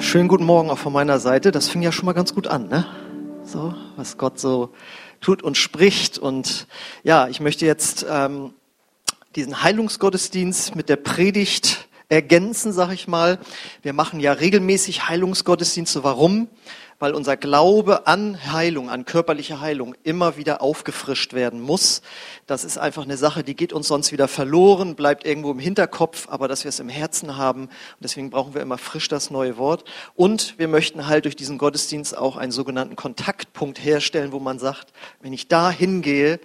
Schönen guten Morgen auch von meiner Seite. Das fing ja schon mal ganz gut an, ne? So, was Gott so tut und spricht. Und ja, ich möchte jetzt ähm, diesen Heilungsgottesdienst mit der Predigt ergänzen, sag ich mal. Wir machen ja regelmäßig Heilungsgottesdienste. Warum? Weil unser Glaube an Heilung, an körperliche Heilung immer wieder aufgefrischt werden muss. Das ist einfach eine Sache, die geht uns sonst wieder verloren, bleibt irgendwo im Hinterkopf, aber dass wir es im Herzen haben. Und deswegen brauchen wir immer frisch das neue Wort. Und wir möchten halt durch diesen Gottesdienst auch einen sogenannten Kontaktpunkt herstellen, wo man sagt, wenn ich da hingehe,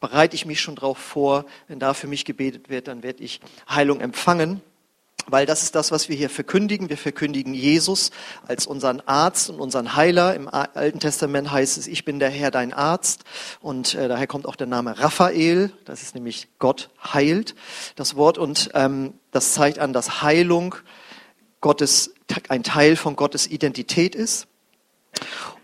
bereite ich mich schon darauf vor, wenn da für mich gebetet wird, dann werde ich Heilung empfangen weil das ist das, was wir hier verkündigen. Wir verkündigen Jesus als unseren Arzt und unseren Heiler. Im Alten Testament heißt es, ich bin der Herr, dein Arzt. Und äh, daher kommt auch der Name Raphael. Das ist nämlich Gott heilt, das Wort. Und ähm, das zeigt an, dass Heilung Gottes, ein Teil von Gottes Identität ist.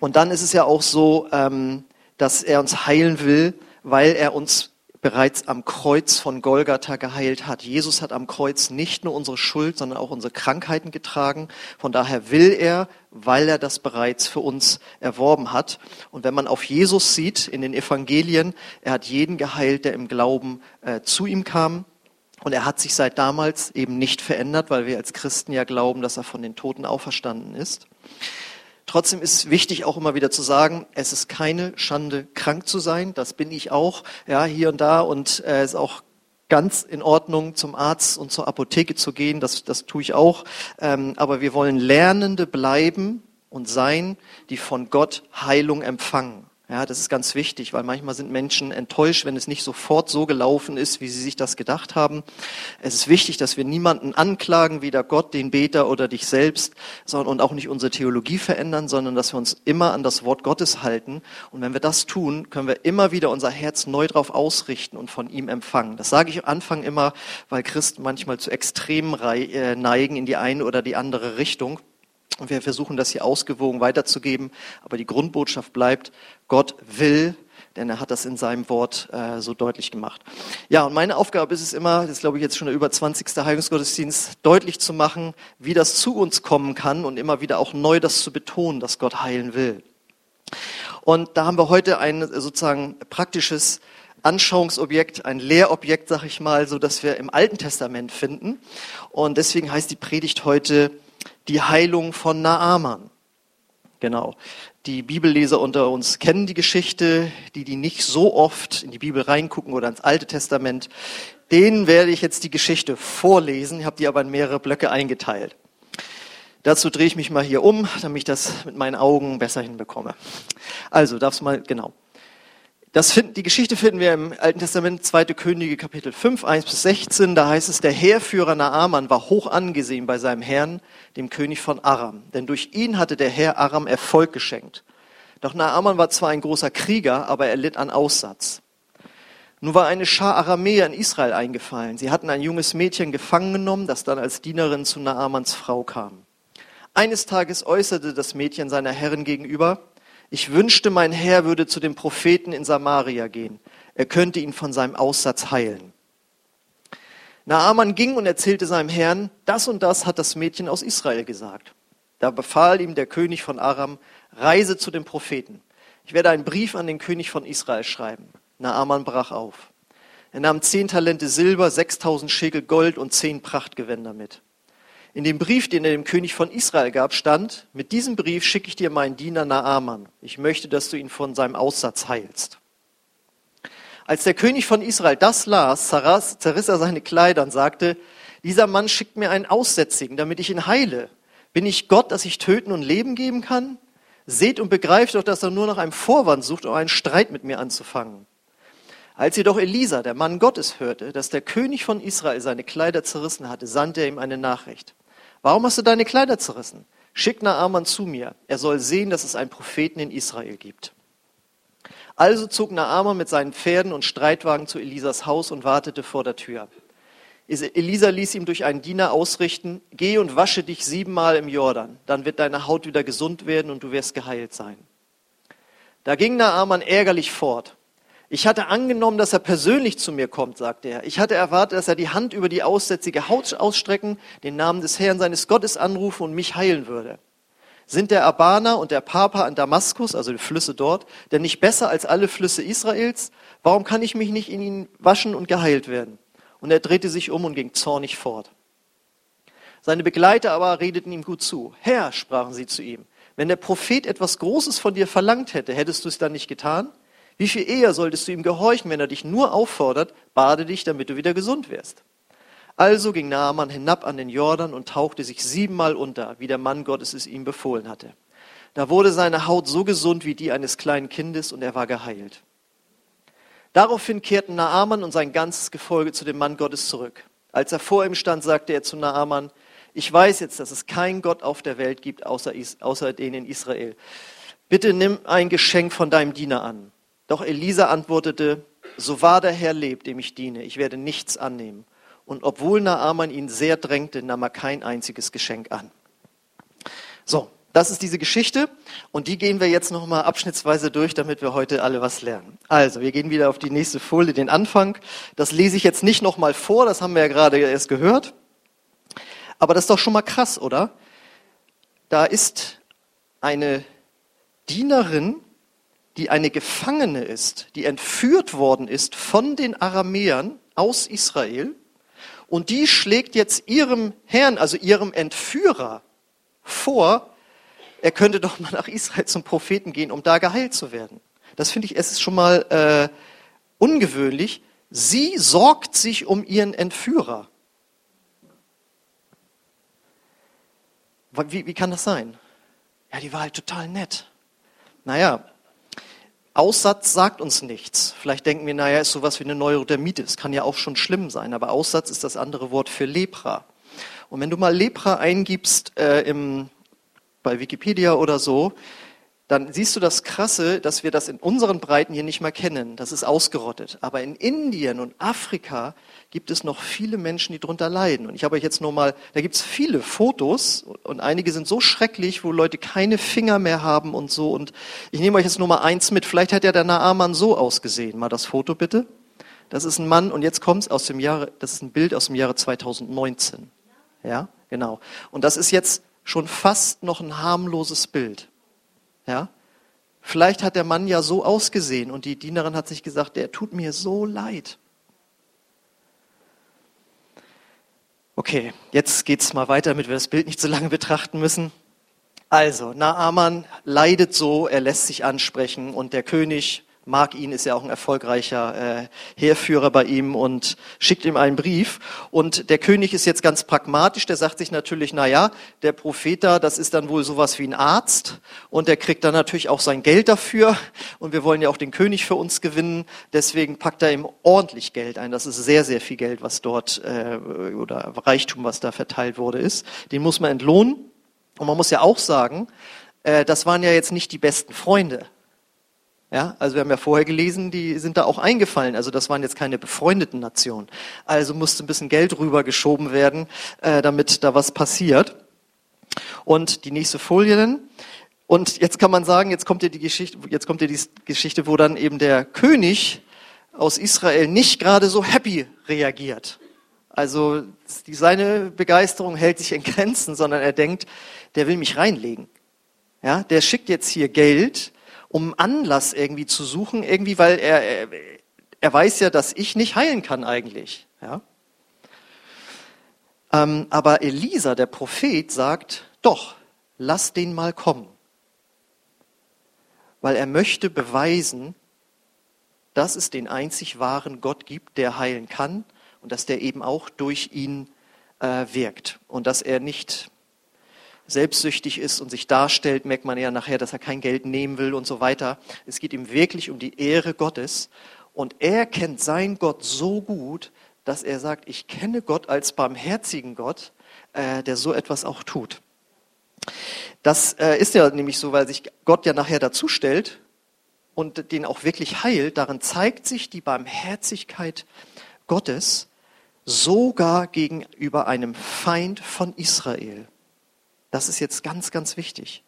Und dann ist es ja auch so, ähm, dass er uns heilen will, weil er uns bereits am Kreuz von Golgatha geheilt hat. Jesus hat am Kreuz nicht nur unsere Schuld, sondern auch unsere Krankheiten getragen. Von daher will er, weil er das bereits für uns erworben hat. Und wenn man auf Jesus sieht in den Evangelien, er hat jeden geheilt, der im Glauben äh, zu ihm kam. Und er hat sich seit damals eben nicht verändert, weil wir als Christen ja glauben, dass er von den Toten auferstanden ist. Trotzdem ist wichtig auch immer wieder zu sagen, es ist keine Schande, krank zu sein. Das bin ich auch, ja, hier und da. Und es äh, ist auch ganz in Ordnung, zum Arzt und zur Apotheke zu gehen. Das, das tue ich auch. Ähm, aber wir wollen Lernende bleiben und sein, die von Gott Heilung empfangen. Ja, das ist ganz wichtig, weil manchmal sind Menschen enttäuscht, wenn es nicht sofort so gelaufen ist, wie sie sich das gedacht haben. Es ist wichtig, dass wir niemanden anklagen, weder Gott, den Beter oder dich selbst, sondern und auch nicht unsere Theologie verändern, sondern dass wir uns immer an das Wort Gottes halten. Und wenn wir das tun, können wir immer wieder unser Herz neu darauf ausrichten und von ihm empfangen. Das sage ich am Anfang immer, weil Christen manchmal zu Extremen äh, neigen in die eine oder die andere Richtung. Und wir versuchen das hier ausgewogen weiterzugeben. Aber die Grundbotschaft bleibt, Gott will, denn er hat das in seinem Wort äh, so deutlich gemacht. Ja, und meine Aufgabe ist es immer, das glaube ich jetzt schon der über 20. Heilungsgottesdienst, deutlich zu machen, wie das zu uns kommen kann und immer wieder auch neu das zu betonen, dass Gott heilen will. Und da haben wir heute ein sozusagen praktisches Anschauungsobjekt, ein Lehrobjekt, sag ich mal, so dass wir im Alten Testament finden. Und deswegen heißt die Predigt heute die Heilung von Naaman. Genau. Die Bibelleser unter uns kennen die Geschichte, die, die nicht so oft in die Bibel reingucken oder ins Alte Testament, denen werde ich jetzt die Geschichte vorlesen, ich habe die aber in mehrere Blöcke eingeteilt. Dazu drehe ich mich mal hier um, damit ich das mit meinen Augen besser hinbekomme. Also, darfst mal, genau. Das find, die Geschichte finden wir im Alten Testament, 2. Könige, Kapitel 5, 1 bis 16. Da heißt es, der Heerführer Naaman war hoch angesehen bei seinem Herrn, dem König von Aram. Denn durch ihn hatte der Herr Aram Erfolg geschenkt. Doch Naaman war zwar ein großer Krieger, aber er litt an Aussatz. Nun war eine Schar Aramäer in Israel eingefallen. Sie hatten ein junges Mädchen gefangen genommen, das dann als Dienerin zu Naamans Frau kam. Eines Tages äußerte das Mädchen seiner Herrin gegenüber, ich wünschte, mein Herr würde zu dem Propheten in Samaria gehen. Er könnte ihn von seinem Aussatz heilen. Naaman ging und erzählte seinem Herrn, das und das hat das Mädchen aus Israel gesagt. Da befahl ihm der König von Aram, reise zu dem Propheten. Ich werde einen Brief an den König von Israel schreiben. Naaman brach auf. Er nahm zehn Talente Silber, sechstausend Schekel Gold und zehn Prachtgewänder mit. In dem Brief, den er dem König von Israel gab, stand, mit diesem Brief schicke ich dir meinen Diener Naaman. Ich möchte, dass du ihn von seinem Aussatz heilst. Als der König von Israel das las, zerriss er seine Kleider und sagte, dieser Mann schickt mir einen Aussätzigen, damit ich ihn heile. Bin ich Gott, dass ich töten und Leben geben kann? Seht und begreift doch, dass er nur nach einem Vorwand sucht, um einen Streit mit mir anzufangen. Als jedoch Elisa, der Mann Gottes, hörte, dass der König von Israel seine Kleider zerrissen hatte, sandte er ihm eine Nachricht. Warum hast du deine Kleider zerrissen? Schick Naaman zu mir. Er soll sehen, dass es einen Propheten in Israel gibt. Also zog Naaman mit seinen Pferden und Streitwagen zu Elisas Haus und wartete vor der Tür. Elisa ließ ihm durch einen Diener ausrichten, geh und wasche dich siebenmal im Jordan, dann wird deine Haut wieder gesund werden und du wirst geheilt sein. Da ging Naaman ärgerlich fort. Ich hatte angenommen, dass er persönlich zu mir kommt, sagte er. Ich hatte erwartet, dass er die Hand über die aussätzige Haut ausstrecken, den Namen des Herrn seines Gottes anrufen und mich heilen würde. Sind der Abana und der Papa in Damaskus, also die Flüsse dort, denn nicht besser als alle Flüsse Israels? Warum kann ich mich nicht in ihnen waschen und geheilt werden? Und er drehte sich um und ging zornig fort. Seine Begleiter aber redeten ihm gut zu. Herr, sprachen sie zu ihm, wenn der Prophet etwas Großes von dir verlangt hätte, hättest du es dann nicht getan? Wie viel eher solltest du ihm gehorchen, wenn er dich nur auffordert, bade dich, damit du wieder gesund wirst? Also ging Naaman hinab an den Jordan und tauchte sich siebenmal unter, wie der Mann Gottes es ihm befohlen hatte. Da wurde seine Haut so gesund wie die eines kleinen Kindes und er war geheilt. Daraufhin kehrten Naaman und sein ganzes Gefolge zu dem Mann Gottes zurück. Als er vor ihm stand, sagte er zu Naaman, ich weiß jetzt, dass es keinen Gott auf der Welt gibt, außer, außer den in Israel. Bitte nimm ein Geschenk von deinem Diener an. Doch Elisa antwortete, so wahr der Herr lebt, dem ich diene, ich werde nichts annehmen. Und obwohl Naaman ihn sehr drängte, nahm er kein einziges Geschenk an. So, das ist diese Geschichte und die gehen wir jetzt nochmal abschnittsweise durch, damit wir heute alle was lernen. Also, wir gehen wieder auf die nächste Folie, den Anfang. Das lese ich jetzt nicht nochmal vor, das haben wir ja gerade erst gehört. Aber das ist doch schon mal krass, oder? Da ist eine Dienerin, die eine Gefangene ist, die entführt worden ist von den Aramäern aus Israel. Und die schlägt jetzt ihrem Herrn, also ihrem Entführer, vor, er könnte doch mal nach Israel zum Propheten gehen, um da geheilt zu werden. Das finde ich, es ist schon mal äh, ungewöhnlich. Sie sorgt sich um ihren Entführer. Wie, wie kann das sein? Ja, die war halt total nett. Naja, Aussatz sagt uns nichts. Vielleicht denken wir, naja, ist sowas wie eine Neurodermitis. Kann ja auch schon schlimm sein. Aber Aussatz ist das andere Wort für Lepra. Und wenn du mal Lepra eingibst äh, im bei Wikipedia oder so, dann siehst du das Krasse, dass wir das in unseren Breiten hier nicht mehr kennen. Das ist ausgerottet. Aber in Indien und Afrika gibt es noch viele Menschen, die darunter leiden. Und ich habe euch jetzt nur mal, da gibt es viele Fotos und einige sind so schrecklich, wo Leute keine Finger mehr haben und so. Und ich nehme euch jetzt nur mal eins mit. Vielleicht hat ja der Naaman so ausgesehen. Mal das Foto bitte. Das ist ein Mann und jetzt kommt es aus dem Jahre, das ist ein Bild aus dem Jahre 2019. Ja, genau. Und das ist jetzt schon fast noch ein harmloses Bild. Ja? Vielleicht hat der Mann ja so ausgesehen und die Dienerin hat sich gesagt, der tut mir so leid. Okay, jetzt geht's mal weiter, damit wir das Bild nicht so lange betrachten müssen. Also, Naaman leidet so, er lässt sich ansprechen und der König mag ihn, ist ja auch ein erfolgreicher äh, Heerführer bei ihm und schickt ihm einen Brief. Und der König ist jetzt ganz pragmatisch, der sagt sich natürlich, na ja, der Prophet da, das ist dann wohl sowas wie ein Arzt und der kriegt dann natürlich auch sein Geld dafür und wir wollen ja auch den König für uns gewinnen, deswegen packt er ihm ordentlich Geld ein. Das ist sehr, sehr viel Geld, was dort äh, oder Reichtum, was da verteilt wurde, ist. Den muss man entlohnen. Und man muss ja auch sagen, äh, das waren ja jetzt nicht die besten Freunde. Ja, also wir haben ja vorher gelesen, die sind da auch eingefallen. Also das waren jetzt keine befreundeten Nationen. Also musste ein bisschen Geld rübergeschoben werden, äh, damit da was passiert. Und die nächste Folie dann. Und jetzt kann man sagen, jetzt kommt ja die Geschichte, jetzt kommt ja die Geschichte, wo dann eben der König aus Israel nicht gerade so happy reagiert. Also die, seine Begeisterung hält sich in Grenzen, sondern er denkt, der will mich reinlegen. Ja, der schickt jetzt hier Geld, um Anlass irgendwie zu suchen, irgendwie, weil er, er weiß ja, dass ich nicht heilen kann eigentlich. Ja? Ähm, aber Elisa, der Prophet, sagt, doch, lass den mal kommen. Weil er möchte beweisen, dass es den einzig wahren Gott gibt, der heilen kann und dass der eben auch durch ihn äh, wirkt und dass er nicht selbstsüchtig ist und sich darstellt, merkt man ja nachher, dass er kein Geld nehmen will und so weiter. Es geht ihm wirklich um die Ehre Gottes. Und er kennt sein Gott so gut, dass er sagt, ich kenne Gott als barmherzigen Gott, äh, der so etwas auch tut. Das äh, ist ja nämlich so, weil sich Gott ja nachher dazu stellt und den auch wirklich heilt. Darin zeigt sich die Barmherzigkeit Gottes sogar gegenüber einem Feind von Israel. Das ist jetzt ganz, ganz wichtig.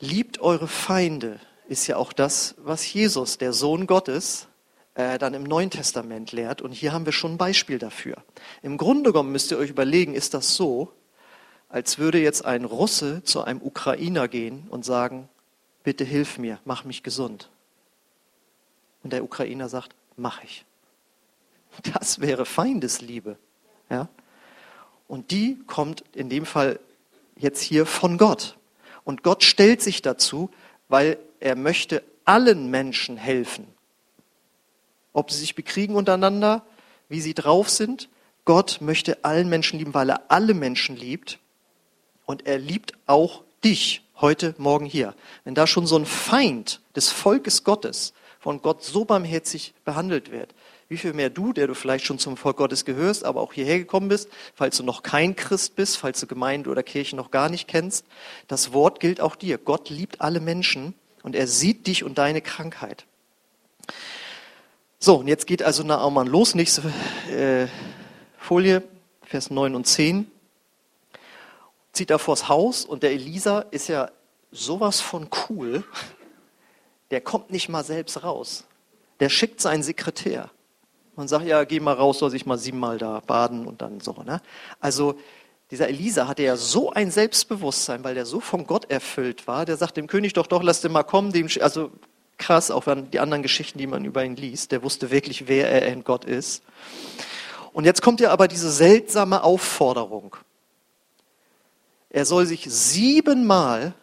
Liebt eure Feinde ist ja auch das, was Jesus, der Sohn Gottes, äh, dann im Neuen Testament lehrt. Und hier haben wir schon ein Beispiel dafür. Im Grunde genommen müsst ihr euch überlegen, ist das so, als würde jetzt ein Russe zu einem Ukrainer gehen und sagen, bitte hilf mir, mach mich gesund. Und der Ukrainer sagt, mach ich. Das wäre Feindesliebe. Ja? Und die kommt in dem Fall jetzt hier von Gott. Und Gott stellt sich dazu, weil er möchte allen Menschen helfen. Ob sie sich bekriegen untereinander, wie sie drauf sind. Gott möchte allen Menschen lieben, weil er alle Menschen liebt. Und er liebt auch dich heute, morgen hier. Wenn da schon so ein Feind des Volkes Gottes von Gott so barmherzig behandelt wird, wie viel mehr du, der du vielleicht schon zum Volk Gottes gehörst, aber auch hierher gekommen bist, falls du noch kein Christ bist, falls du Gemeinde oder Kirche noch gar nicht kennst, das Wort gilt auch dir. Gott liebt alle Menschen und er sieht dich und deine Krankheit. So, und jetzt geht also Naaman los. Nächste äh, Folie, Vers 9 und 10. Zieht er vors Haus und der Elisa ist ja sowas von cool. Der kommt nicht mal selbst raus. Der schickt seinen Sekretär. Man sagt, ja, geh mal raus, soll sich mal siebenmal da baden und dann so. Ne? Also dieser Elisa hatte ja so ein Selbstbewusstsein, weil der so von Gott erfüllt war. Der sagt dem König doch, doch, lass den mal kommen. Dem, also krass, auch wenn die anderen Geschichten, die man über ihn liest. Der wusste wirklich, wer er in Gott ist. Und jetzt kommt ja aber diese seltsame Aufforderung. Er soll sich siebenmal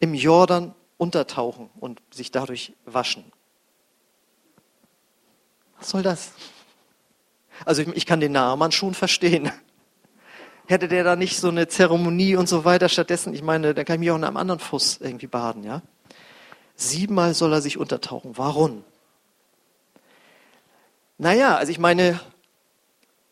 im Jordan untertauchen und sich dadurch waschen. Was soll das? Also ich, ich kann den Naaman schon verstehen. Hätte der da nicht so eine Zeremonie und so weiter, stattdessen, ich meine, dann kann ich mich auch in einem anderen Fuß irgendwie baden, ja? Siebenmal soll er sich untertauchen. Warum? Naja, also ich meine,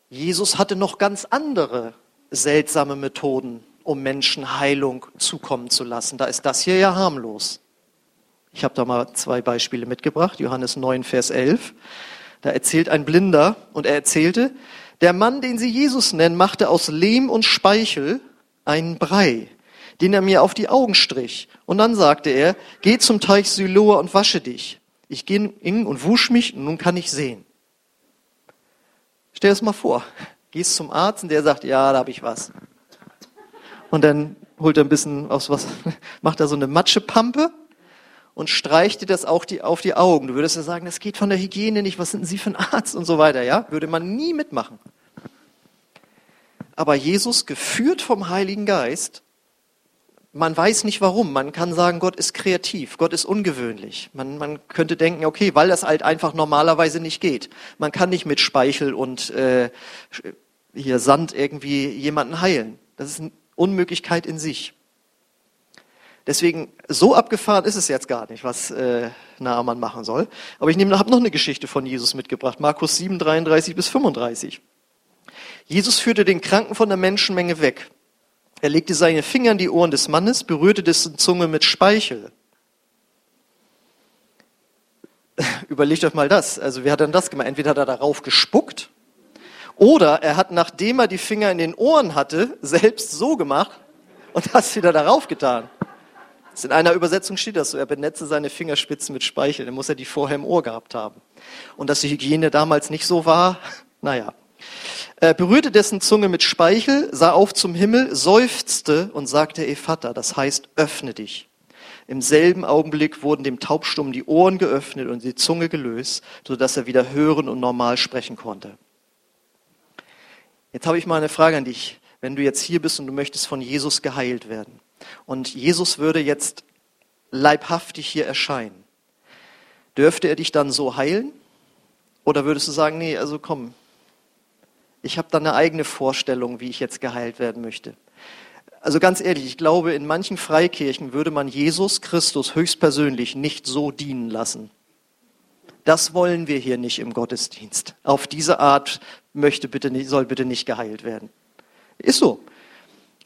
Jesus hatte noch ganz andere seltsame Methoden, um Menschen Heilung zukommen zu lassen. Da ist das hier ja harmlos. Ich habe da mal zwei Beispiele mitgebracht. Johannes 9, Vers 11. Da erzählt ein Blinder und er erzählte, der Mann, den sie Jesus nennen, machte aus Lehm und Speichel einen Brei, den er mir auf die Augen strich. Und dann sagte er, geh zum Teich Syloa und wasche dich. Ich ging und wusch mich und nun kann ich sehen. Stell es mal vor. Gehst zum Arzt und der sagt, ja, da habe ich was. Und dann holt er ein bisschen aus was, macht er so eine Matschepampe und streicht dir das auch die, auf die Augen. Du würdest ja sagen, das geht von der Hygiene nicht, was sind Sie für ein Arzt und so weiter, ja? Würde man nie mitmachen. Aber Jesus, geführt vom Heiligen Geist, man weiß nicht warum. Man kann sagen, Gott ist kreativ, Gott ist ungewöhnlich. Man, man könnte denken, okay, weil das halt einfach normalerweise nicht geht. Man kann nicht mit Speichel und äh, hier Sand irgendwie jemanden heilen. Das ist eine Unmöglichkeit in sich. Deswegen, so abgefahren ist es jetzt gar nicht, was äh, Naaman machen soll. Aber ich habe noch eine Geschichte von Jesus mitgebracht, Markus 7, 33 bis 35. Jesus führte den Kranken von der Menschenmenge weg. Er legte seine Finger in die Ohren des Mannes, berührte dessen Zunge mit Speichel. Überlegt euch mal das. Also, wie hat denn das gemacht? Entweder hat er darauf gespuckt oder er hat, nachdem er die Finger in den Ohren hatte, selbst so gemacht und das wieder darauf getan. In einer Übersetzung steht das so, er benetze seine Fingerspitzen mit Speichel, dann muss er die vorher im Ohr gehabt haben. Und dass die Hygiene damals nicht so war, naja. Er berührte dessen Zunge mit Speichel, sah auf zum Himmel, seufzte und sagte Ephata, das heißt, öffne dich. Im selben Augenblick wurden dem Taubstummen die Ohren geöffnet und die Zunge gelöst, sodass er wieder hören und normal sprechen konnte. Jetzt habe ich mal eine Frage an dich. Wenn du jetzt hier bist und du möchtest von Jesus geheilt werden und Jesus würde jetzt leibhaftig hier erscheinen, dürfte er dich dann so heilen? Oder würdest du sagen, nee, also komm, ich habe da eine eigene Vorstellung, wie ich jetzt geheilt werden möchte. Also ganz ehrlich, ich glaube, in manchen Freikirchen würde man Jesus Christus höchstpersönlich nicht so dienen lassen. Das wollen wir hier nicht im Gottesdienst. Auf diese Art möchte bitte nicht, soll bitte nicht geheilt werden. Ist so.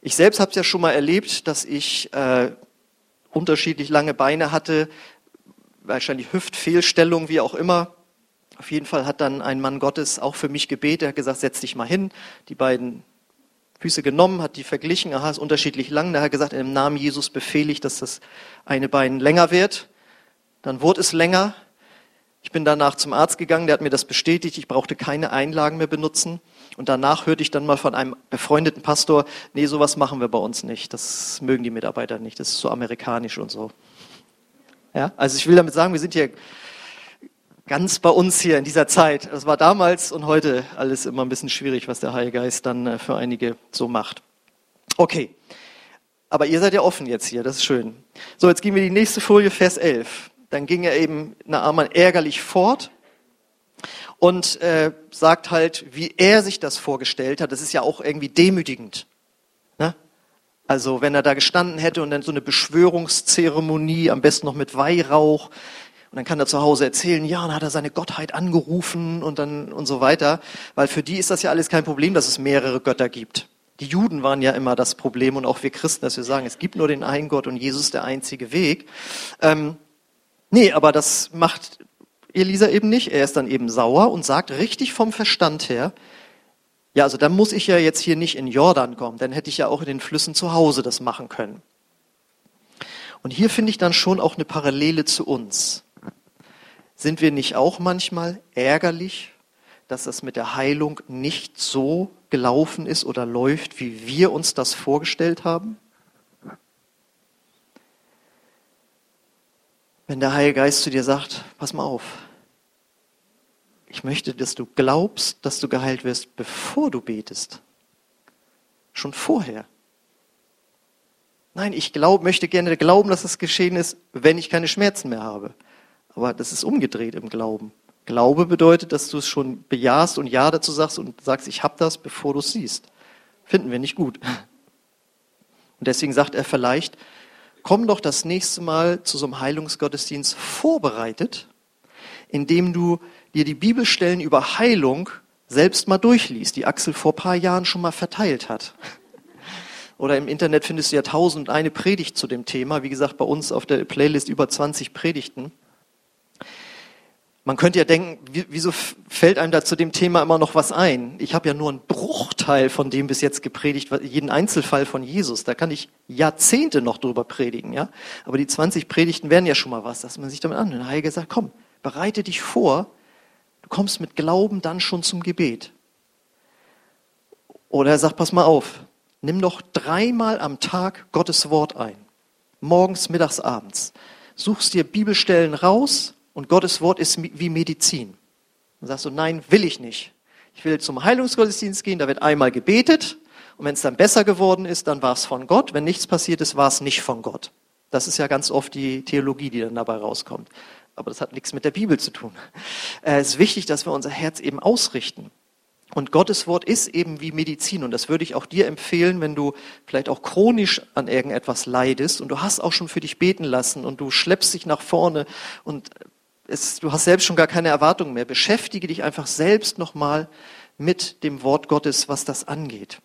Ich selbst habe es ja schon mal erlebt, dass ich äh, unterschiedlich lange Beine hatte, wahrscheinlich Hüftfehlstellung, wie auch immer. Auf jeden Fall hat dann ein Mann Gottes auch für mich gebetet, er hat gesagt, setz dich mal hin, die beiden Füße genommen, hat die verglichen, aha, ist unterschiedlich lang. Da hat er gesagt, im Namen Jesus befehle ich, dass das eine Bein länger wird. Dann wurde es länger. Ich bin danach zum Arzt gegangen, der hat mir das bestätigt, ich brauchte keine Einlagen mehr benutzen. Und danach hörte ich dann mal von einem befreundeten Pastor, nee, sowas machen wir bei uns nicht. Das mögen die Mitarbeiter nicht, das ist so amerikanisch und so. Ja, also ich will damit sagen, wir sind hier ganz bei uns hier in dieser Zeit. Das war damals und heute alles immer ein bisschen schwierig, was der Heilige Geist dann äh, für einige so macht. Okay. Aber ihr seid ja offen jetzt hier, das ist schön. So, jetzt gehen wir die nächste Folie, Vers 11. Dann ging er eben Naaman ärgerlich fort und äh, sagt halt, wie er sich das vorgestellt hat. Das ist ja auch irgendwie demütigend. Ne? Also wenn er da gestanden hätte und dann so eine Beschwörungszeremonie, am besten noch mit Weihrauch, und dann kann er zu Hause erzählen, ja, dann hat er seine Gottheit angerufen und dann und so weiter, weil für die ist das ja alles kein Problem, dass es mehrere Götter gibt. Die Juden waren ja immer das Problem und auch wir Christen, dass wir sagen, es gibt nur den einen Gott und Jesus ist der einzige Weg. Ähm, nee, aber das macht Elisa eben nicht. Er ist dann eben sauer und sagt richtig vom Verstand her, ja, also dann muss ich ja jetzt hier nicht in Jordan kommen, dann hätte ich ja auch in den Flüssen zu Hause das machen können. Und hier finde ich dann schon auch eine Parallele zu uns. Sind wir nicht auch manchmal ärgerlich, dass das mit der Heilung nicht so gelaufen ist oder läuft, wie wir uns das vorgestellt haben? Wenn der Heilige Geist zu dir sagt, pass mal auf, ich möchte, dass du glaubst, dass du geheilt wirst, bevor du betest. Schon vorher. Nein, ich glaub, möchte gerne glauben, dass es geschehen ist, wenn ich keine Schmerzen mehr habe. Aber das ist umgedreht im Glauben. Glaube bedeutet, dass du es schon bejahst und Ja dazu sagst und sagst, ich habe das, bevor du es siehst. Finden wir nicht gut. Und deswegen sagt er vielleicht, komm doch das nächste Mal zu so einem Heilungsgottesdienst vorbereitet, indem du dir die Bibelstellen über Heilung selbst mal durchliest, die Axel vor paar Jahren schon mal verteilt hat. Oder im Internet findest du ja tausend und eine Predigt zu dem Thema. Wie gesagt, bei uns auf der Playlist über 20 Predigten. Man könnte ja denken, wieso fällt einem da zu dem Thema immer noch was ein? Ich habe ja nur einen Bruchteil von dem bis jetzt gepredigt, jeden Einzelfall von Jesus. Da kann ich Jahrzehnte noch drüber predigen, ja. Aber die 20 Predigten wären ja schon mal was, dass man sich damit an. Der Heilige sagt, komm, bereite dich vor. Du kommst mit Glauben dann schon zum Gebet. Oder er sagt, pass mal auf, nimm doch dreimal am Tag Gottes Wort ein. Morgens, mittags, abends. Suchst dir Bibelstellen raus und Gottes Wort ist wie Medizin. Dann sagst du, nein, will ich nicht. Ich will zum Heilungsgottesdienst gehen, da wird einmal gebetet und wenn es dann besser geworden ist, dann war es von Gott. Wenn nichts passiert ist, war es nicht von Gott. Das ist ja ganz oft die Theologie, die dann dabei rauskommt. Aber das hat nichts mit der Bibel zu tun. Äh, es ist wichtig, dass wir unser Herz eben ausrichten. Und Gottes Wort ist eben wie Medizin. Und das würde ich auch dir empfehlen, wenn du vielleicht auch chronisch an irgendetwas leidest und du hast auch schon für dich beten lassen und du schleppst dich nach vorne und es, du hast selbst schon gar keine Erwartungen mehr. Beschäftige dich einfach selbst nochmal mit dem Wort Gottes, was das angeht.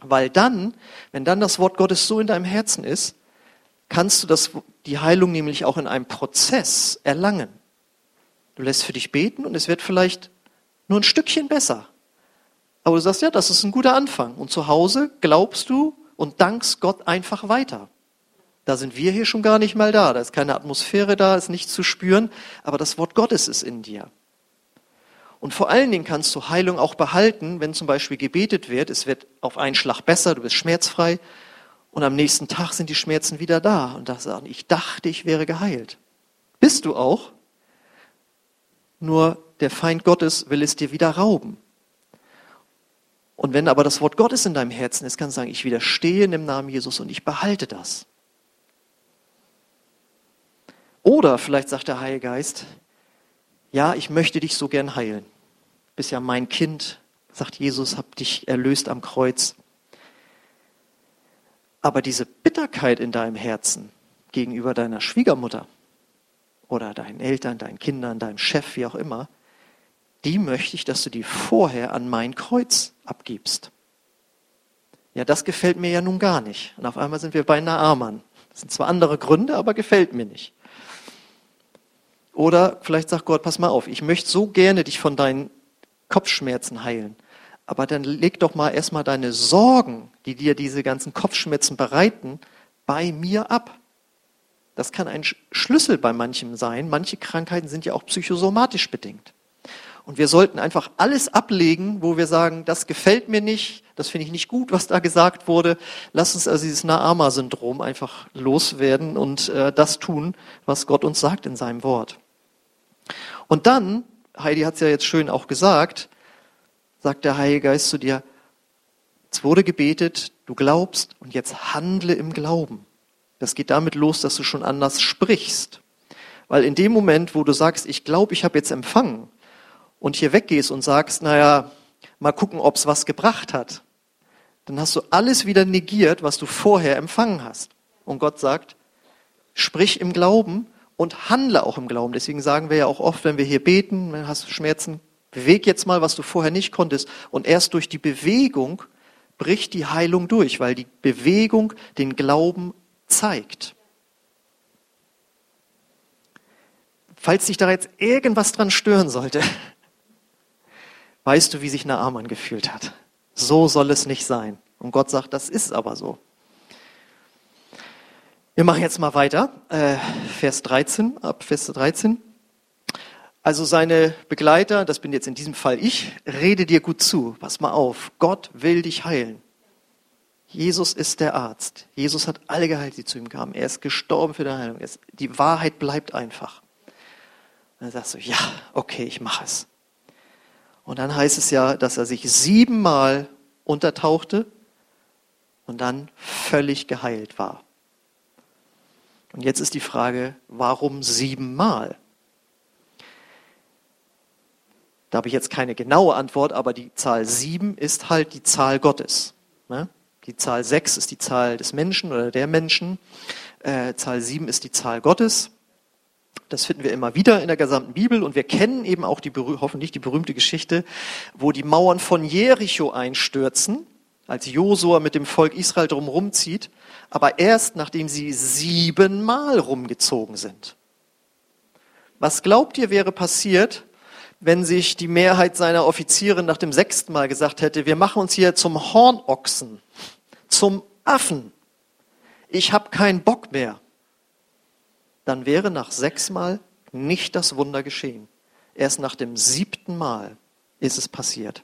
Weil dann, wenn dann das Wort Gottes so in deinem Herzen ist, kannst du das, die Heilung nämlich auch in einem Prozess erlangen. Du lässt für dich beten und es wird vielleicht nur ein Stückchen besser. Aber du sagst, ja, das ist ein guter Anfang. Und zu Hause glaubst du und dankst Gott einfach weiter. Da sind wir hier schon gar nicht mal da. Da ist keine Atmosphäre da, ist nichts zu spüren, aber das Wort Gottes ist in dir. Und vor allen Dingen kannst du Heilung auch behalten, wenn zum Beispiel gebetet wird, es wird auf einen Schlag besser, du bist schmerzfrei und am nächsten Tag sind die Schmerzen wieder da und da sagen, ich dachte, ich wäre geheilt. Bist du auch? Nur der Feind Gottes will es dir wieder rauben. Und wenn aber das Wort Gottes in deinem Herzen ist, kannst du sagen, ich widerstehe dem Namen Jesus und ich behalte das. Oder vielleicht sagt der Heilige Geist, ja, ich möchte dich so gern heilen. Du bist ja mein Kind, sagt Jesus, hab dich erlöst am Kreuz. Aber diese Bitterkeit in deinem Herzen gegenüber deiner Schwiegermutter oder deinen Eltern, deinen Kindern, deinem Chef, wie auch immer, die möchte ich, dass du die vorher an mein Kreuz abgibst. Ja, das gefällt mir ja nun gar nicht. Und auf einmal sind wir bei Naaman. Das sind zwar andere Gründe, aber gefällt mir nicht. Oder vielleicht sagt Gott, pass mal auf, ich möchte so gerne dich von deinen Kopfschmerzen heilen. Aber dann leg doch mal erstmal deine Sorgen, die dir diese ganzen Kopfschmerzen bereiten, bei mir ab. Das kann ein Schlüssel bei manchem sein. Manche Krankheiten sind ja auch psychosomatisch bedingt. Und wir sollten einfach alles ablegen, wo wir sagen, das gefällt mir nicht, das finde ich nicht gut, was da gesagt wurde. Lass uns also dieses Naama-Syndrom einfach loswerden und äh, das tun, was Gott uns sagt in seinem Wort. Und dann, Heidi hat es ja jetzt schön auch gesagt, sagt der Heilige Geist zu dir, es wurde gebetet, du glaubst und jetzt handle im Glauben. Das geht damit los, dass du schon anders sprichst. Weil in dem Moment, wo du sagst, ich glaube, ich habe jetzt empfangen und hier weggehst und sagst, naja, mal gucken, ob es was gebracht hat, dann hast du alles wieder negiert, was du vorher empfangen hast. Und Gott sagt, sprich im Glauben und handle auch im Glauben. Deswegen sagen wir ja auch oft, wenn wir hier beten, hast du Schmerzen, beweg jetzt mal, was du vorher nicht konntest. Und erst durch die Bewegung bricht die Heilung durch, weil die Bewegung den Glauben zeigt. Falls sich da jetzt irgendwas dran stören sollte, weißt du, wie sich Naaman gefühlt hat. So soll es nicht sein. Und Gott sagt, das ist aber so. Wir machen jetzt mal weiter. Äh, Vers 13, ab Vers 13. Also seine Begleiter, das bin jetzt in diesem Fall ich, rede dir gut zu. Pass mal auf. Gott will dich heilen. Jesus ist der Arzt. Jesus hat alle geheilt, die zu ihm kamen. Er ist gestorben für deine Heilung. Die Wahrheit bleibt einfach. Und dann sagst du, ja, okay, ich mache es. Und dann heißt es ja, dass er sich siebenmal untertauchte und dann völlig geheilt war. Und jetzt ist die Frage, warum siebenmal? Da habe ich jetzt keine genaue Antwort, aber die Zahl sieben ist halt die Zahl Gottes. Ne? Die Zahl 6 ist die Zahl des Menschen oder der Menschen. Äh, Zahl 7 ist die Zahl Gottes. Das finden wir immer wieder in der gesamten Bibel und wir kennen eben auch die hoffentlich die berühmte Geschichte, wo die Mauern von Jericho einstürzen, als Josua mit dem Volk Israel drum rumzieht, aber erst nachdem sie siebenmal rumgezogen sind. Was glaubt ihr wäre passiert, wenn sich die Mehrheit seiner Offiziere nach dem sechsten Mal gesagt hätte, wir machen uns hier zum Hornochsen zum Affen. Ich habe keinen Bock mehr. Dann wäre nach sechsmal nicht das Wunder geschehen. Erst nach dem siebten Mal ist es passiert.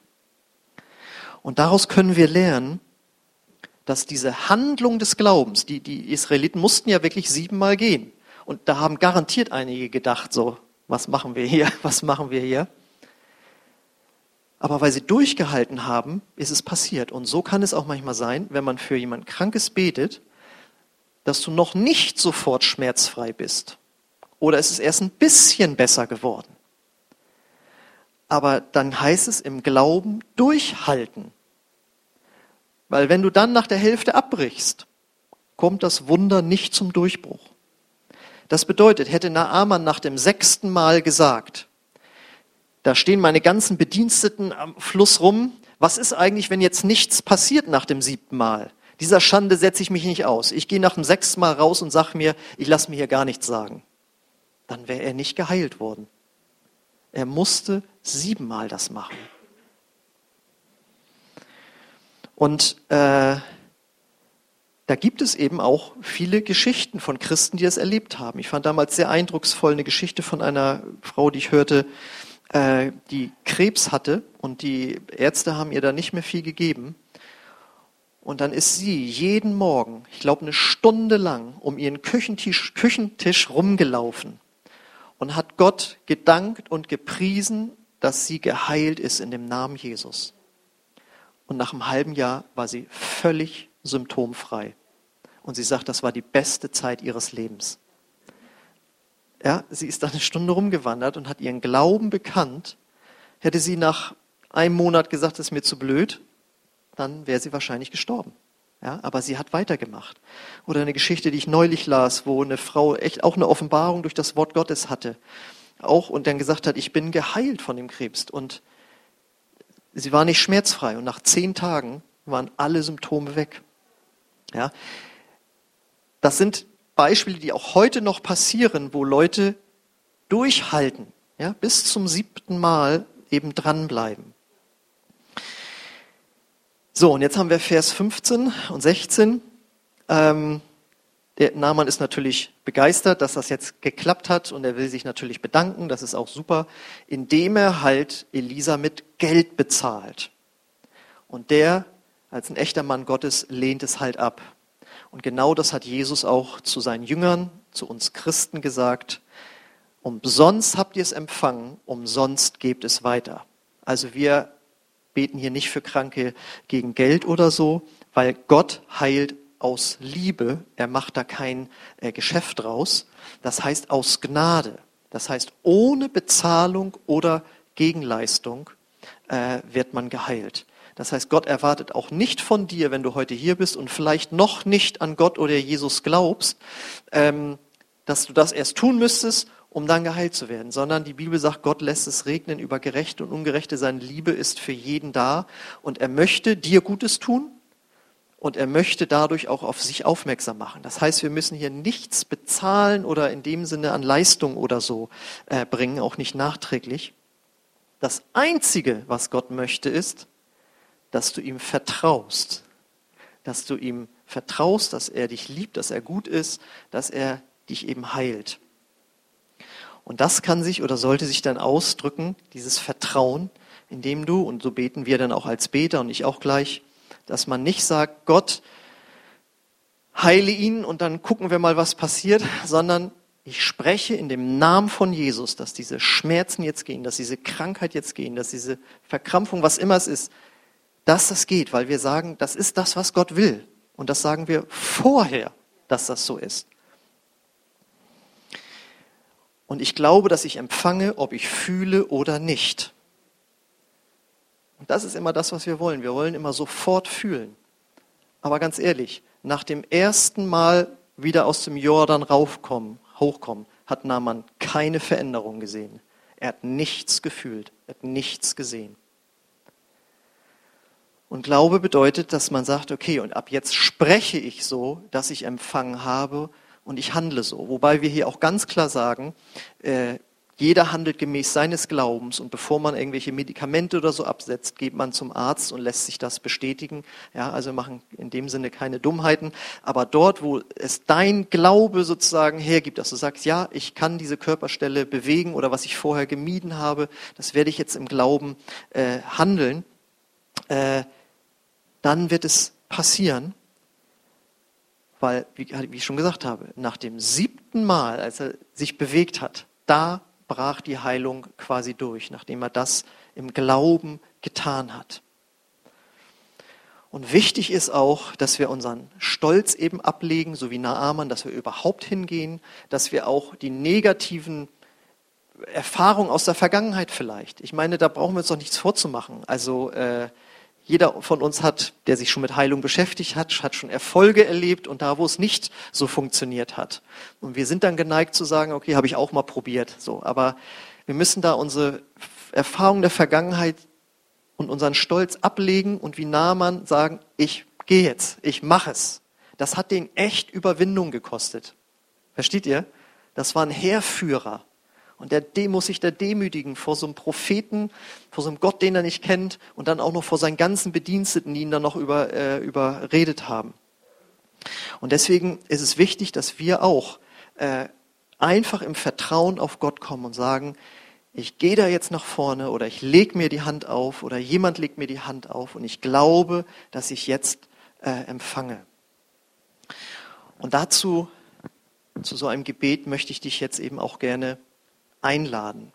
Und daraus können wir lernen, dass diese Handlung des Glaubens, die, die Israeliten mussten ja wirklich siebenmal gehen. Und da haben garantiert einige gedacht, so, was machen wir hier, was machen wir hier? Aber weil sie durchgehalten haben, ist es passiert. Und so kann es auch manchmal sein, wenn man für jemand Krankes betet, dass du noch nicht sofort schmerzfrei bist. Oder es ist erst ein bisschen besser geworden. Aber dann heißt es im Glauben durchhalten. Weil wenn du dann nach der Hälfte abbrichst, kommt das Wunder nicht zum Durchbruch. Das bedeutet, hätte Naaman nach dem sechsten Mal gesagt, da stehen meine ganzen Bediensteten am Fluss rum. Was ist eigentlich, wenn jetzt nichts passiert nach dem siebten Mal? Dieser Schande setze ich mich nicht aus. Ich gehe nach dem sechsten Mal raus und sage mir, ich lasse mir hier gar nichts sagen. Dann wäre er nicht geheilt worden. Er musste siebenmal das machen. Und äh, da gibt es eben auch viele Geschichten von Christen, die das erlebt haben. Ich fand damals sehr eindrucksvoll eine Geschichte von einer Frau, die ich hörte, äh, die Krebs hatte und die Ärzte haben ihr da nicht mehr viel gegeben. Und dann ist sie jeden Morgen, ich glaube eine Stunde lang, um ihren Küchentisch, Küchentisch rumgelaufen und hat Gott gedankt und gepriesen, dass sie geheilt ist in dem Namen Jesus. Und nach einem halben Jahr war sie völlig symptomfrei. Und sie sagt, das war die beste Zeit ihres Lebens. Ja, sie ist da eine Stunde rumgewandert und hat ihren Glauben bekannt. Hätte sie nach einem Monat gesagt, das ist mir zu blöd, dann wäre sie wahrscheinlich gestorben. Ja, aber sie hat weitergemacht. Oder eine Geschichte, die ich neulich las, wo eine Frau echt auch eine Offenbarung durch das Wort Gottes hatte. Auch und dann gesagt hat, ich bin geheilt von dem Krebs. Und sie war nicht schmerzfrei. Und nach zehn Tagen waren alle Symptome weg. Ja, das sind Beispiele, die auch heute noch passieren, wo Leute durchhalten, ja, bis zum siebten Mal eben dranbleiben. So, und jetzt haben wir Vers 15 und 16. Ähm, Der Naaman ist natürlich begeistert, dass das jetzt geklappt hat und er will sich natürlich bedanken, das ist auch super, indem er halt Elisa mit Geld bezahlt. Und der, als ein echter Mann Gottes, lehnt es halt ab. Und genau das hat Jesus auch zu seinen Jüngern, zu uns Christen gesagt. Umsonst habt ihr es empfangen, umsonst gebt es weiter. Also wir beten hier nicht für Kranke gegen Geld oder so, weil Gott heilt aus Liebe. Er macht da kein äh, Geschäft draus. Das heißt aus Gnade. Das heißt ohne Bezahlung oder Gegenleistung äh, wird man geheilt. Das heißt, Gott erwartet auch nicht von dir, wenn du heute hier bist und vielleicht noch nicht an Gott oder Jesus glaubst, ähm, dass du das erst tun müsstest um dann geheilt zu werden, sondern die Bibel sagt, Gott lässt es regnen über Gerechte und Ungerechte. Seine Liebe ist für jeden da und er möchte dir Gutes tun und er möchte dadurch auch auf sich aufmerksam machen. Das heißt, wir müssen hier nichts bezahlen oder in dem Sinne an Leistung oder so äh, bringen, auch nicht nachträglich. Das Einzige, was Gott möchte, ist, dass du ihm vertraust, dass du ihm vertraust, dass er dich liebt, dass er gut ist, dass er dich eben heilt. Und das kann sich oder sollte sich dann ausdrücken, dieses Vertrauen, indem du, und so beten wir dann auch als Beter und ich auch gleich, dass man nicht sagt, Gott, heile ihn und dann gucken wir mal, was passiert, sondern ich spreche in dem Namen von Jesus, dass diese Schmerzen jetzt gehen, dass diese Krankheit jetzt gehen, dass diese Verkrampfung, was immer es ist, dass das geht, weil wir sagen, das ist das, was Gott will. Und das sagen wir vorher, dass das so ist. Und ich glaube, dass ich empfange, ob ich fühle oder nicht. Und das ist immer das, was wir wollen. Wir wollen immer sofort fühlen. Aber ganz ehrlich, nach dem ersten Mal wieder aus dem Jordan raufkommen, hochkommen, hat Naaman keine Veränderung gesehen. Er hat nichts gefühlt, er hat nichts gesehen. Und Glaube bedeutet, dass man sagt, okay, und ab jetzt spreche ich so, dass ich empfangen habe und ich handle so. Wobei wir hier auch ganz klar sagen, äh, jeder handelt gemäß seines Glaubens und bevor man irgendwelche Medikamente oder so absetzt, geht man zum Arzt und lässt sich das bestätigen. Ja, also machen in dem Sinne keine Dummheiten. Aber dort, wo es dein Glaube sozusagen hergibt, dass du sagst, ja, ich kann diese Körperstelle bewegen oder was ich vorher gemieden habe, das werde ich jetzt im Glauben äh, handeln, äh, dann wird es passieren weil, wie, ich schon gesagt habe, nach dem siebten Mal, als er sich bewegt hat, da brach die Heilung quasi durch, nachdem er das im Glauben getan hat. Und wichtig ist auch, dass wir unseren Stolz eben ablegen, so wie Naaman, dass wir überhaupt hingehen, dass wir auch die negativen Erfahrungen aus der Vergangenheit vielleicht. Ich meine, da brauchen wir uns doch nichts vorzumachen. Also äh, jeder von uns hat, der sich schon mit Heilung beschäftigt hat, hat schon Erfolge erlebt und da, wo es nicht so funktioniert hat. Und wir sind dann geneigt zu sagen, okay, habe ich auch mal probiert, so. Aber wir müssen da unsere Erfahrungen der Vergangenheit und unseren Stolz ablegen und wie Naaman sagen, ich gehe jetzt, ich mache es. Das hat den echt Überwindung gekostet. Versteht ihr? Das war ein Heerführer. Und der, muss sich da demütigen vor so einem Propheten, vor so einem Gott, den er nicht kennt und dann auch noch vor seinen ganzen Bediensteten, die ihn dann noch über, äh, überredet haben. Und deswegen ist es wichtig, dass wir auch äh, einfach im Vertrauen auf Gott kommen und sagen, ich gehe da jetzt nach vorne oder ich lege mir die Hand auf oder jemand legt mir die Hand auf und ich glaube, dass ich jetzt äh, empfange. Und dazu, zu so einem Gebet möchte ich dich jetzt eben auch gerne einladen.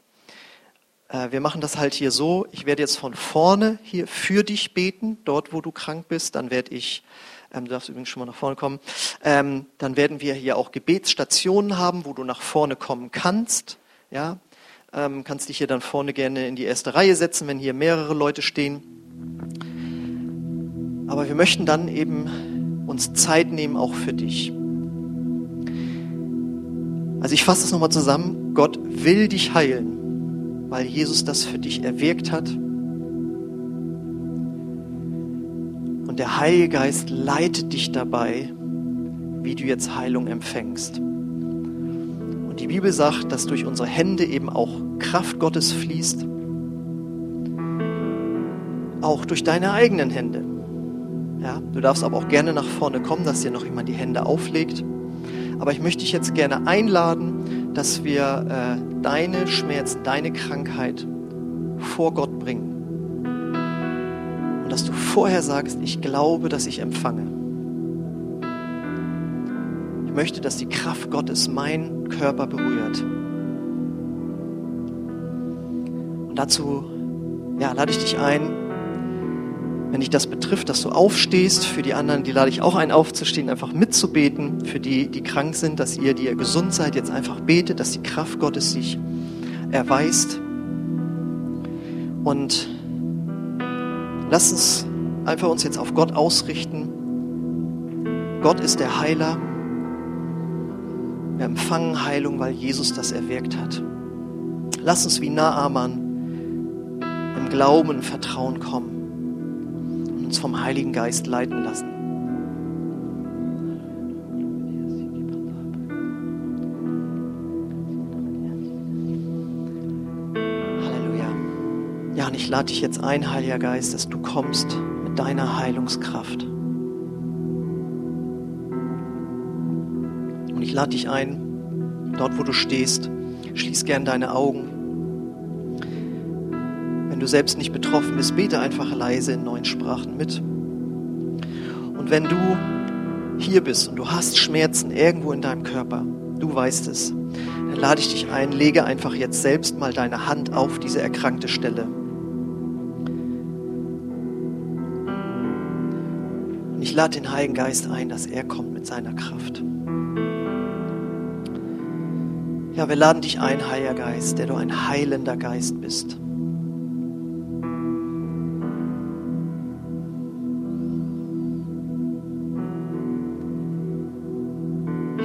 Äh, wir machen das halt hier so, ich werde jetzt von vorne hier für dich beten, dort wo du krank bist, dann werde ich, ähm, du darfst übrigens schon mal nach vorne kommen, ähm, dann werden wir hier auch Gebetsstationen haben, wo du nach vorne kommen kannst, ja, ähm, kannst dich hier dann vorne gerne in die erste Reihe setzen, wenn hier mehrere Leute stehen. Aber wir möchten dann eben uns Zeit nehmen, auch für dich. Also ich fasse das nochmal zusammen. Gott will dich heilen, weil Jesus das für dich erwirkt hat. Und der Heilige Geist leitet dich dabei, wie du jetzt Heilung empfängst. Und die Bibel sagt, dass durch unsere Hände eben auch Kraft Gottes fließt. Auch durch deine eigenen Hände. Ja, du darfst aber auch gerne nach vorne kommen, dass dir noch jemand die Hände auflegt. Aber ich möchte dich jetzt gerne einladen, dass wir äh, deine Schmerzen, deine Krankheit vor Gott bringen. Und dass du vorher sagst, ich glaube, dass ich empfange. Ich möchte, dass die Kraft Gottes meinen Körper berührt. Und dazu ja, lade ich dich ein, wenn dich das betrifft, dass du aufstehst. Für die anderen, die lade ich auch ein, aufzustehen, einfach mitzubeten. Für die, die krank sind, dass ihr, die ihr gesund seid, jetzt einfach betet, dass die Kraft Gottes sich erweist. Und lass uns einfach uns jetzt auf Gott ausrichten. Gott ist der Heiler. Wir empfangen Heilung, weil Jesus das erwirkt hat. Lass uns wie Naaman im Glauben und Vertrauen kommen uns vom Heiligen Geist leiten lassen. Halleluja. Ja, und ich lade dich jetzt ein, Heiliger Geist, dass du kommst mit deiner Heilungskraft. Und ich lade dich ein, dort wo du stehst, schließ gern deine Augen. Wenn du selbst nicht betroffen bist, bete einfach leise in neuen Sprachen mit. Und wenn du hier bist und du hast Schmerzen irgendwo in deinem Körper, du weißt es, dann lade ich dich ein, lege einfach jetzt selbst mal deine Hand auf diese erkrankte Stelle. Und ich lade den Heiligen Geist ein, dass er kommt mit seiner Kraft. Ja, wir laden dich ein, Heiliger Geist, der du ein heilender Geist bist.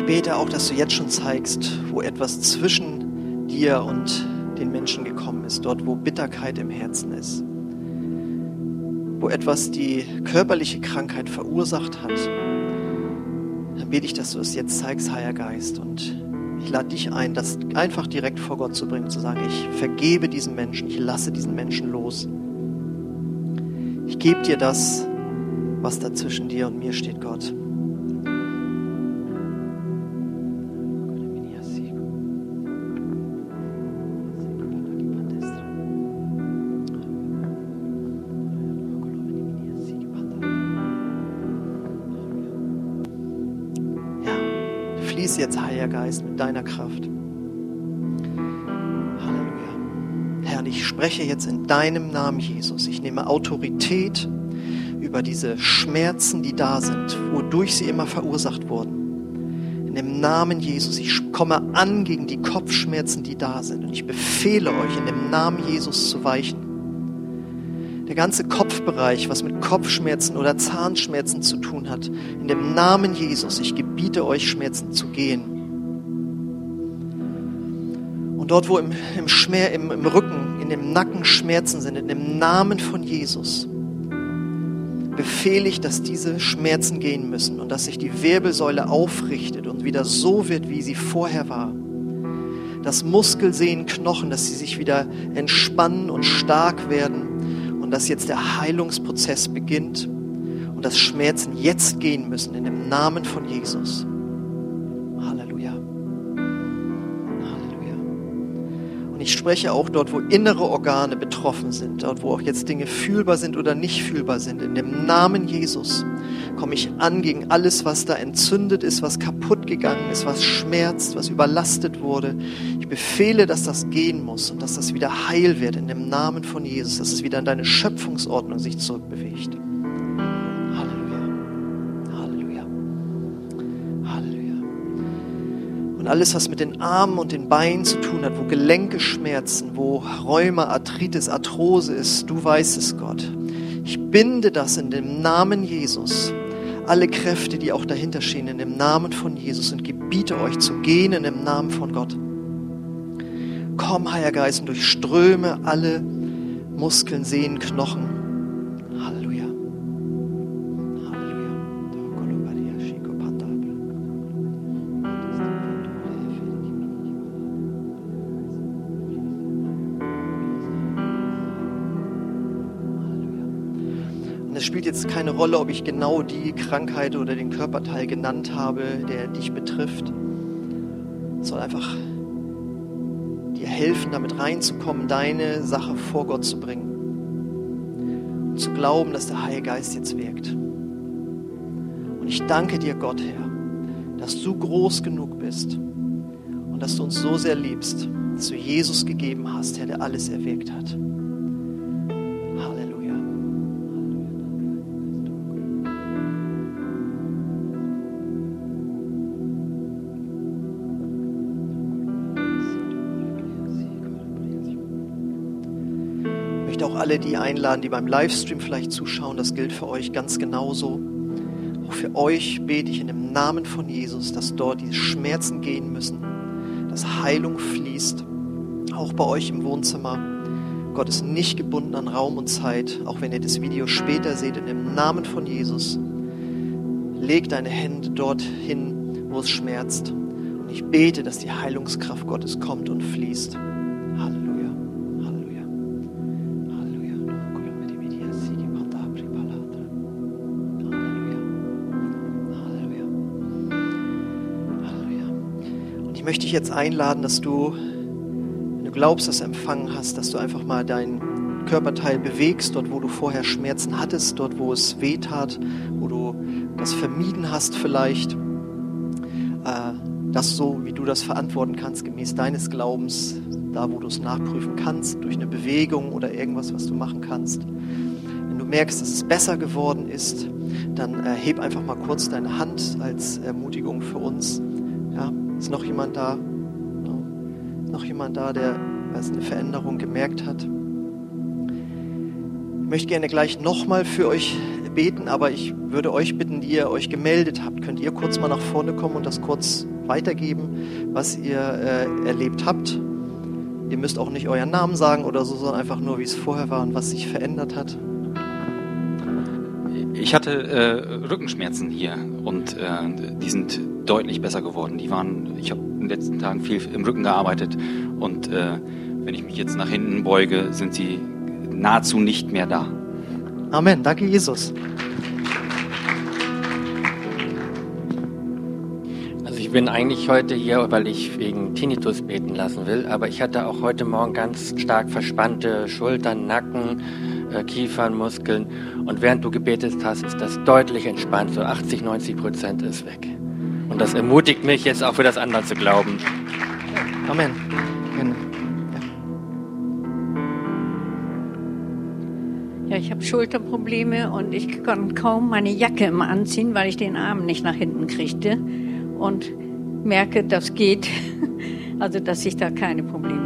Bete auch, dass du jetzt schon zeigst, wo etwas zwischen dir und den Menschen gekommen ist, dort wo Bitterkeit im Herzen ist, wo etwas die körperliche Krankheit verursacht hat. Dann bete ich, dass du es jetzt zeigst, Heiliger Geist. Und ich lade dich ein, das einfach direkt vor Gott zu bringen, zu sagen, ich vergebe diesen Menschen, ich lasse diesen Menschen los. Ich gebe dir das, was da zwischen dir und mir steht, Gott. Heiliger Geist, mit deiner Kraft. Halleluja. Herr, ich spreche jetzt in deinem Namen, Jesus. Ich nehme Autorität über diese Schmerzen, die da sind, wodurch sie immer verursacht wurden. In dem Namen Jesus, ich komme an gegen die Kopfschmerzen, die da sind. Und ich befehle euch, in dem Namen Jesus zu weichen. Der ganze Kopfbereich, was mit Kopfschmerzen oder Zahnschmerzen zu tun hat, in dem Namen Jesus, ich gebiete euch Schmerzen zu gehen. Und dort, wo im, im, Schmer, im, im Rücken, in dem Nacken Schmerzen sind, in dem Namen von Jesus, befehle ich, dass diese Schmerzen gehen müssen und dass sich die Wirbelsäule aufrichtet und wieder so wird, wie sie vorher war. Dass Muskelsehnen, Knochen, dass sie sich wieder entspannen und stark werden dass jetzt der Heilungsprozess beginnt und dass Schmerzen jetzt gehen müssen in dem Namen von Jesus. Ich spreche auch dort, wo innere Organe betroffen sind, dort, wo auch jetzt Dinge fühlbar sind oder nicht fühlbar sind, in dem Namen Jesus komme ich an gegen alles, was da entzündet ist, was kaputt gegangen ist, was schmerzt, was überlastet wurde. Ich befehle, dass das gehen muss und dass das wieder heil wird in dem Namen von Jesus, dass es wieder in deine Schöpfungsordnung sich zurückbewegt. Und alles, was mit den Armen und den Beinen zu tun hat, wo Gelenke schmerzen, wo Rheuma, Arthritis, Arthrose ist, du weißt es, Gott. Ich binde das in dem Namen Jesus alle Kräfte, die auch dahinter stehen, in dem Namen von Jesus und gebiete euch zu gehen in dem Namen von Gott. Komm, Heiliger Geist, und durchströme alle Muskeln, Sehnen, Knochen, jetzt keine Rolle, ob ich genau die Krankheit oder den Körperteil genannt habe, der dich betrifft. soll einfach dir helfen, damit reinzukommen, deine Sache vor Gott zu bringen. Und zu glauben, dass der Heilige Geist jetzt wirkt. Und ich danke dir, Gott, Herr, dass du groß genug bist und dass du uns so sehr liebst, dass du Jesus gegeben hast, Herr, der alles erwirkt hat. Alle die einladen, die beim Livestream vielleicht zuschauen. Das gilt für euch ganz genauso. Auch für euch bete ich in dem Namen von Jesus, dass dort die Schmerzen gehen müssen, dass Heilung fließt, auch bei euch im Wohnzimmer. Gott ist nicht gebunden an Raum und Zeit, auch wenn ihr das Video später seht, in dem Namen von Jesus. Leg deine Hände dorthin, wo es schmerzt. Und ich bete, dass die Heilungskraft Gottes kommt und fließt. Ich möchte dich jetzt einladen, dass du, wenn du glaubst, dass du empfangen hast, dass du einfach mal dein Körperteil bewegst, dort wo du vorher Schmerzen hattest, dort wo es weh tat, wo du das vermieden hast vielleicht. Äh, das so, wie du das verantworten kannst, gemäß deines Glaubens, da wo du es nachprüfen kannst, durch eine Bewegung oder irgendwas, was du machen kannst. Wenn du merkst, dass es besser geworden ist, dann äh, heb einfach mal kurz deine Hand als Ermutigung für uns. Ja, ist noch jemand da? Ist noch jemand da, der was eine Veränderung gemerkt hat? Ich möchte gerne gleich nochmal für euch beten, aber ich würde euch bitten, die ihr euch gemeldet habt, könnt ihr kurz mal nach vorne kommen und das kurz weitergeben, was ihr äh, erlebt habt. Ihr müsst auch nicht euren Namen sagen oder so, sondern einfach nur, wie es vorher war und was sich verändert hat. Ich hatte äh, Rückenschmerzen hier und äh, die sind deutlich besser geworden. Die waren, ich habe in den letzten Tagen viel im Rücken gearbeitet und äh, wenn ich mich jetzt nach hinten beuge, sind sie nahezu nicht mehr da. Amen. Danke, Jesus. Also ich bin eigentlich heute hier, weil ich wegen Tinnitus beten lassen will, aber ich hatte auch heute Morgen ganz stark verspannte Schultern, Nacken, Kiefernmuskeln und während du gebetet hast, ist das deutlich entspannt, so 80, 90 Prozent ist weg. Und das ermutigt mich jetzt auch für das andere zu glauben. Amen. Ja, ich habe Schulterprobleme und ich kann kaum meine Jacke immer anziehen, weil ich den Arm nicht nach hinten kriegte. Und merke, das geht. Also, dass ich da keine Probleme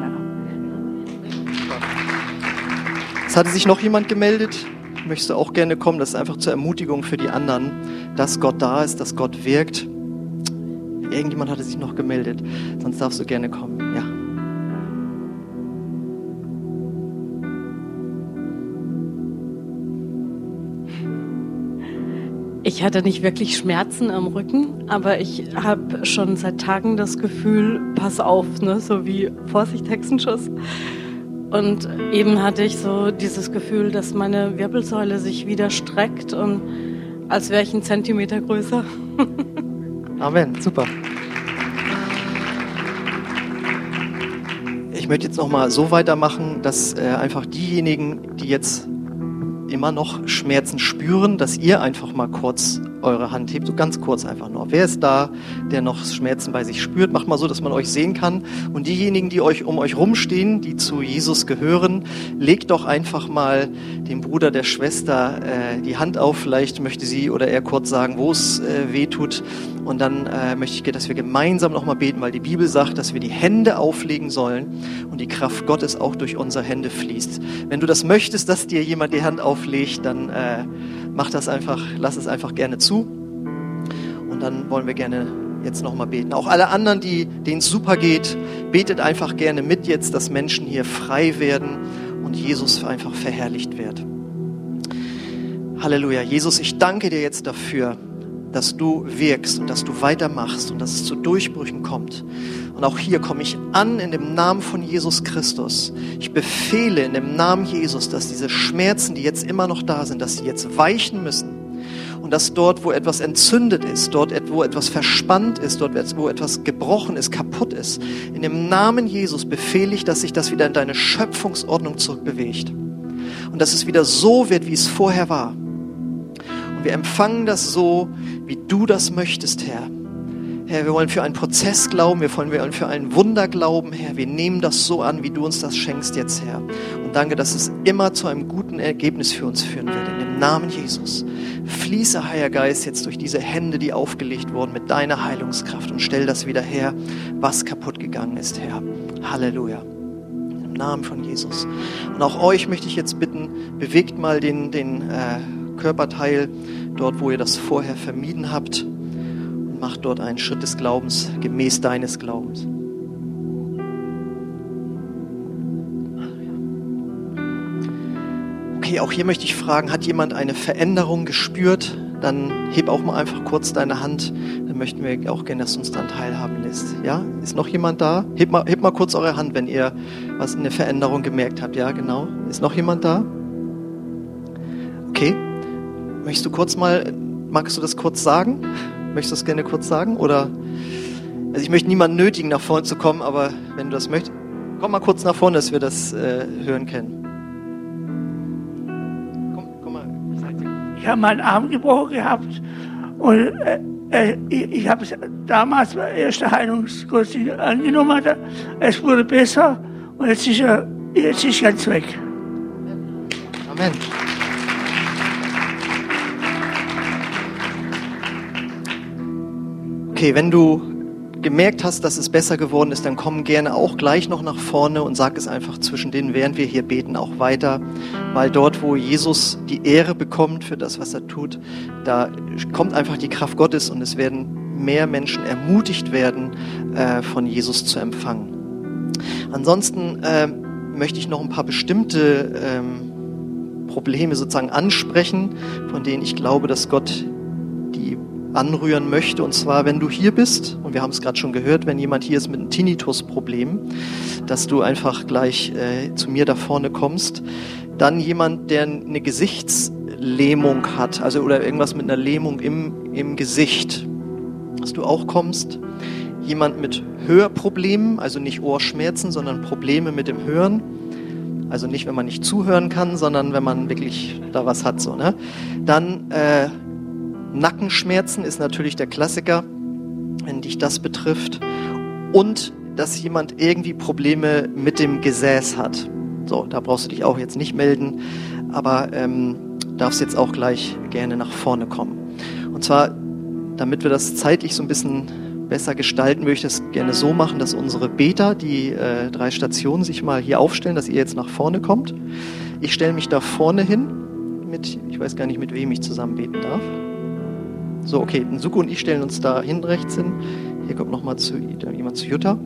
hatte sich noch jemand gemeldet. Möchtest du auch gerne kommen? Das ist einfach zur Ermutigung für die anderen, dass Gott da ist, dass Gott wirkt. Irgendjemand hatte sich noch gemeldet. Sonst darfst du gerne kommen. Ja. Ich hatte nicht wirklich Schmerzen am Rücken, aber ich habe schon seit Tagen das Gefühl, pass auf, ne? so wie Vorsicht, Hexenschuss. Und eben hatte ich so dieses Gefühl, dass meine Wirbelsäule sich wieder streckt und als wäre ich einen Zentimeter größer. Amen, super. Ich möchte jetzt noch mal so weitermachen, dass äh, einfach diejenigen, die jetzt immer noch Schmerzen spüren, dass ihr einfach mal kurz eure Hand hebt, so ganz kurz einfach nur. Wer ist da, der noch Schmerzen bei sich spürt? Macht mal so, dass man euch sehen kann. Und diejenigen, die euch um euch rumstehen, die zu Jesus gehören, legt doch einfach mal dem Bruder, der Schwester äh, die Hand auf. Vielleicht möchte sie oder er kurz sagen, wo es äh, weh tut. Und dann äh, möchte ich, dass wir gemeinsam nochmal beten, weil die Bibel sagt, dass wir die Hände auflegen sollen und die Kraft Gottes auch durch unsere Hände fließt. Wenn du das möchtest, dass dir jemand die Hand auflegt, dann äh, mach das einfach, lass es einfach gerne zu. Und dann wollen wir gerne jetzt nochmal beten. Auch alle anderen, die, denen es super geht, betet einfach gerne mit jetzt, dass Menschen hier frei werden und Jesus einfach verherrlicht wird. Halleluja. Jesus, ich danke dir jetzt dafür, dass du wirkst und dass du weitermachst und dass es zu Durchbrüchen kommt. Und auch hier komme ich an in dem Namen von Jesus Christus. Ich befehle in dem Namen Jesus, dass diese Schmerzen, die jetzt immer noch da sind, dass sie jetzt weichen müssen Und dass dort, wo etwas entzündet ist, dort, wo etwas verspannt ist, dort, wo etwas gebrochen ist, kaputt ist, in dem Namen Jesus befehle ich, dass sich das wieder in deine Schöpfungsordnung zurückbewegt. Und dass es wieder so wird, wie es vorher war. Und wir empfangen das so, wie du das möchtest, Herr. Herr, wir wollen für einen Prozess glauben, wir wollen für ein Wunder glauben, Herr. Wir nehmen das so an, wie du uns das schenkst jetzt, Herr. Und danke, dass es immer zu einem guten Ergebnis für uns führen wird. In dem Namen Jesus. Fließe, Heiliger Geist, jetzt durch diese Hände, die aufgelegt wurden, mit deiner Heilungskraft und stell das wieder her, was kaputt gegangen ist, Herr. Halleluja. Im Namen von Jesus. Und auch euch möchte ich jetzt bitten, bewegt mal den, den äh, Körperteil dort, wo ihr das vorher vermieden habt mach dort einen Schritt des Glaubens gemäß deines Glaubens. Okay, auch hier möchte ich fragen, hat jemand eine Veränderung gespürt? Dann heb auch mal einfach kurz deine Hand. Dann möchten wir auch gerne, dass du uns dann teilhaben lässt. Ja, ist noch jemand da? Heb mal, hebt mal kurz eure Hand, wenn ihr was in der Veränderung gemerkt habt. Ja, genau. Ist noch jemand da? Okay. Möchtest du kurz mal, magst du das kurz sagen? Möchtest du das gerne kurz sagen? Oder, also ich möchte niemanden nötigen, nach vorne zu kommen, aber wenn du das möchtest, komm mal kurz nach vorne, dass wir das äh, hören können. Komm, komm mal. Ich habe meinen Arm gebrochen gehabt und äh, äh ich, ich habe es damals bei der ersten Heilungskurs angenommen, es wurde besser und jetzt ist er jetzt ist ganz weg. Amen. Okay, wenn du gemerkt hast, dass es besser geworden ist, dann komm gerne auch gleich noch nach vorne und sag es einfach zwischen denen, während wir hier beten, auch weiter. Weil dort, wo Jesus die Ehre bekommt für das, was er tut, da kommt einfach die Kraft Gottes und es werden mehr Menschen ermutigt werden, äh, von Jesus zu empfangen. Ansonsten äh, möchte ich noch ein paar bestimmte ähm, Probleme sozusagen ansprechen, von denen ich glaube, dass Gott anrühren möchte. Und zwar, wenn du hier bist, und wir haben es gerade schon gehört, wenn jemand hier ist mit einem Tinnitus-Problem, dass du einfach gleich äh, zu mir da vorne kommst. Dann jemand, der eine Gesichtslähmung hat, also oder irgendwas mit einer Lähmung im, im Gesicht, dass du auch kommst. Jemand mit Hörproblemen, also nicht Ohrschmerzen, sondern Probleme mit dem Hören. Also nicht, wenn man nicht zuhören kann, sondern wenn man wirklich da was hat. So, ne? Dann äh, Nackenschmerzen ist natürlich der Klassiker, wenn dich das betrifft. Und dass jemand irgendwie Probleme mit dem Gesäß hat. So, da brauchst du dich auch jetzt nicht melden, aber ähm, darfst jetzt auch gleich gerne nach vorne kommen. Und zwar, damit wir das zeitlich so ein bisschen besser gestalten, würde ich das gerne so machen, dass unsere Beter, die äh, drei Stationen, sich mal hier aufstellen, dass ihr jetzt nach vorne kommt. Ich stelle mich da vorne hin mit, ich weiß gar nicht, mit wem ich zusammen beten darf. So, okay, Suko und ich stellen uns da hin rechts hin. Hier kommt nochmal zu, jemand zu Jutta.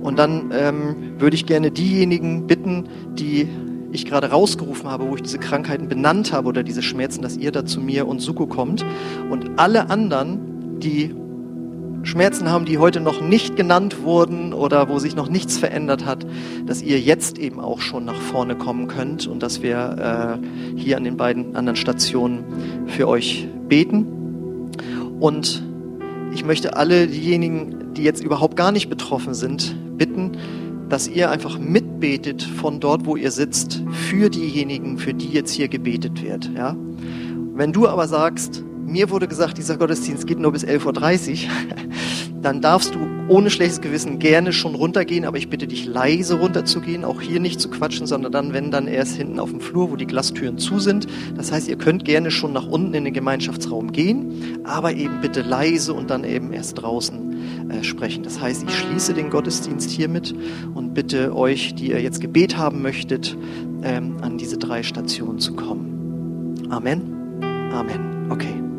Und dann ähm, würde ich gerne diejenigen bitten, die ich gerade rausgerufen habe, wo ich diese Krankheiten benannt habe oder diese Schmerzen, dass ihr da zu mir und Suko kommt. Und alle anderen, die Schmerzen haben, die heute noch nicht genannt wurden oder wo sich noch nichts verändert hat, dass ihr jetzt eben auch schon nach vorne kommen könnt und dass wir äh, hier an den beiden anderen Stationen für euch beten. Und ich möchte alle diejenigen, die jetzt überhaupt gar nicht betroffen sind, bitten, dass ihr einfach mitbetet von dort, wo ihr sitzt, für diejenigen, für die jetzt hier gebetet wird. Ja? Wenn du aber sagst, mir wurde gesagt, dieser Gottesdienst geht nur bis 11.30 Uhr, dann darfst du ohne schlechtes Gewissen gerne schon runtergehen, aber ich bitte dich leise runterzugehen, auch hier nicht zu quatschen, sondern dann, wenn dann erst hinten auf dem Flur, wo die Glastüren zu sind. Das heißt, ihr könnt gerne schon nach unten in den Gemeinschaftsraum gehen, aber eben bitte leise und dann eben erst draußen äh, sprechen. Das heißt, ich schließe den Gottesdienst hiermit und bitte euch, die ihr jetzt Gebet haben möchtet, ähm, an diese drei Stationen zu kommen. Amen. Amen. Okay.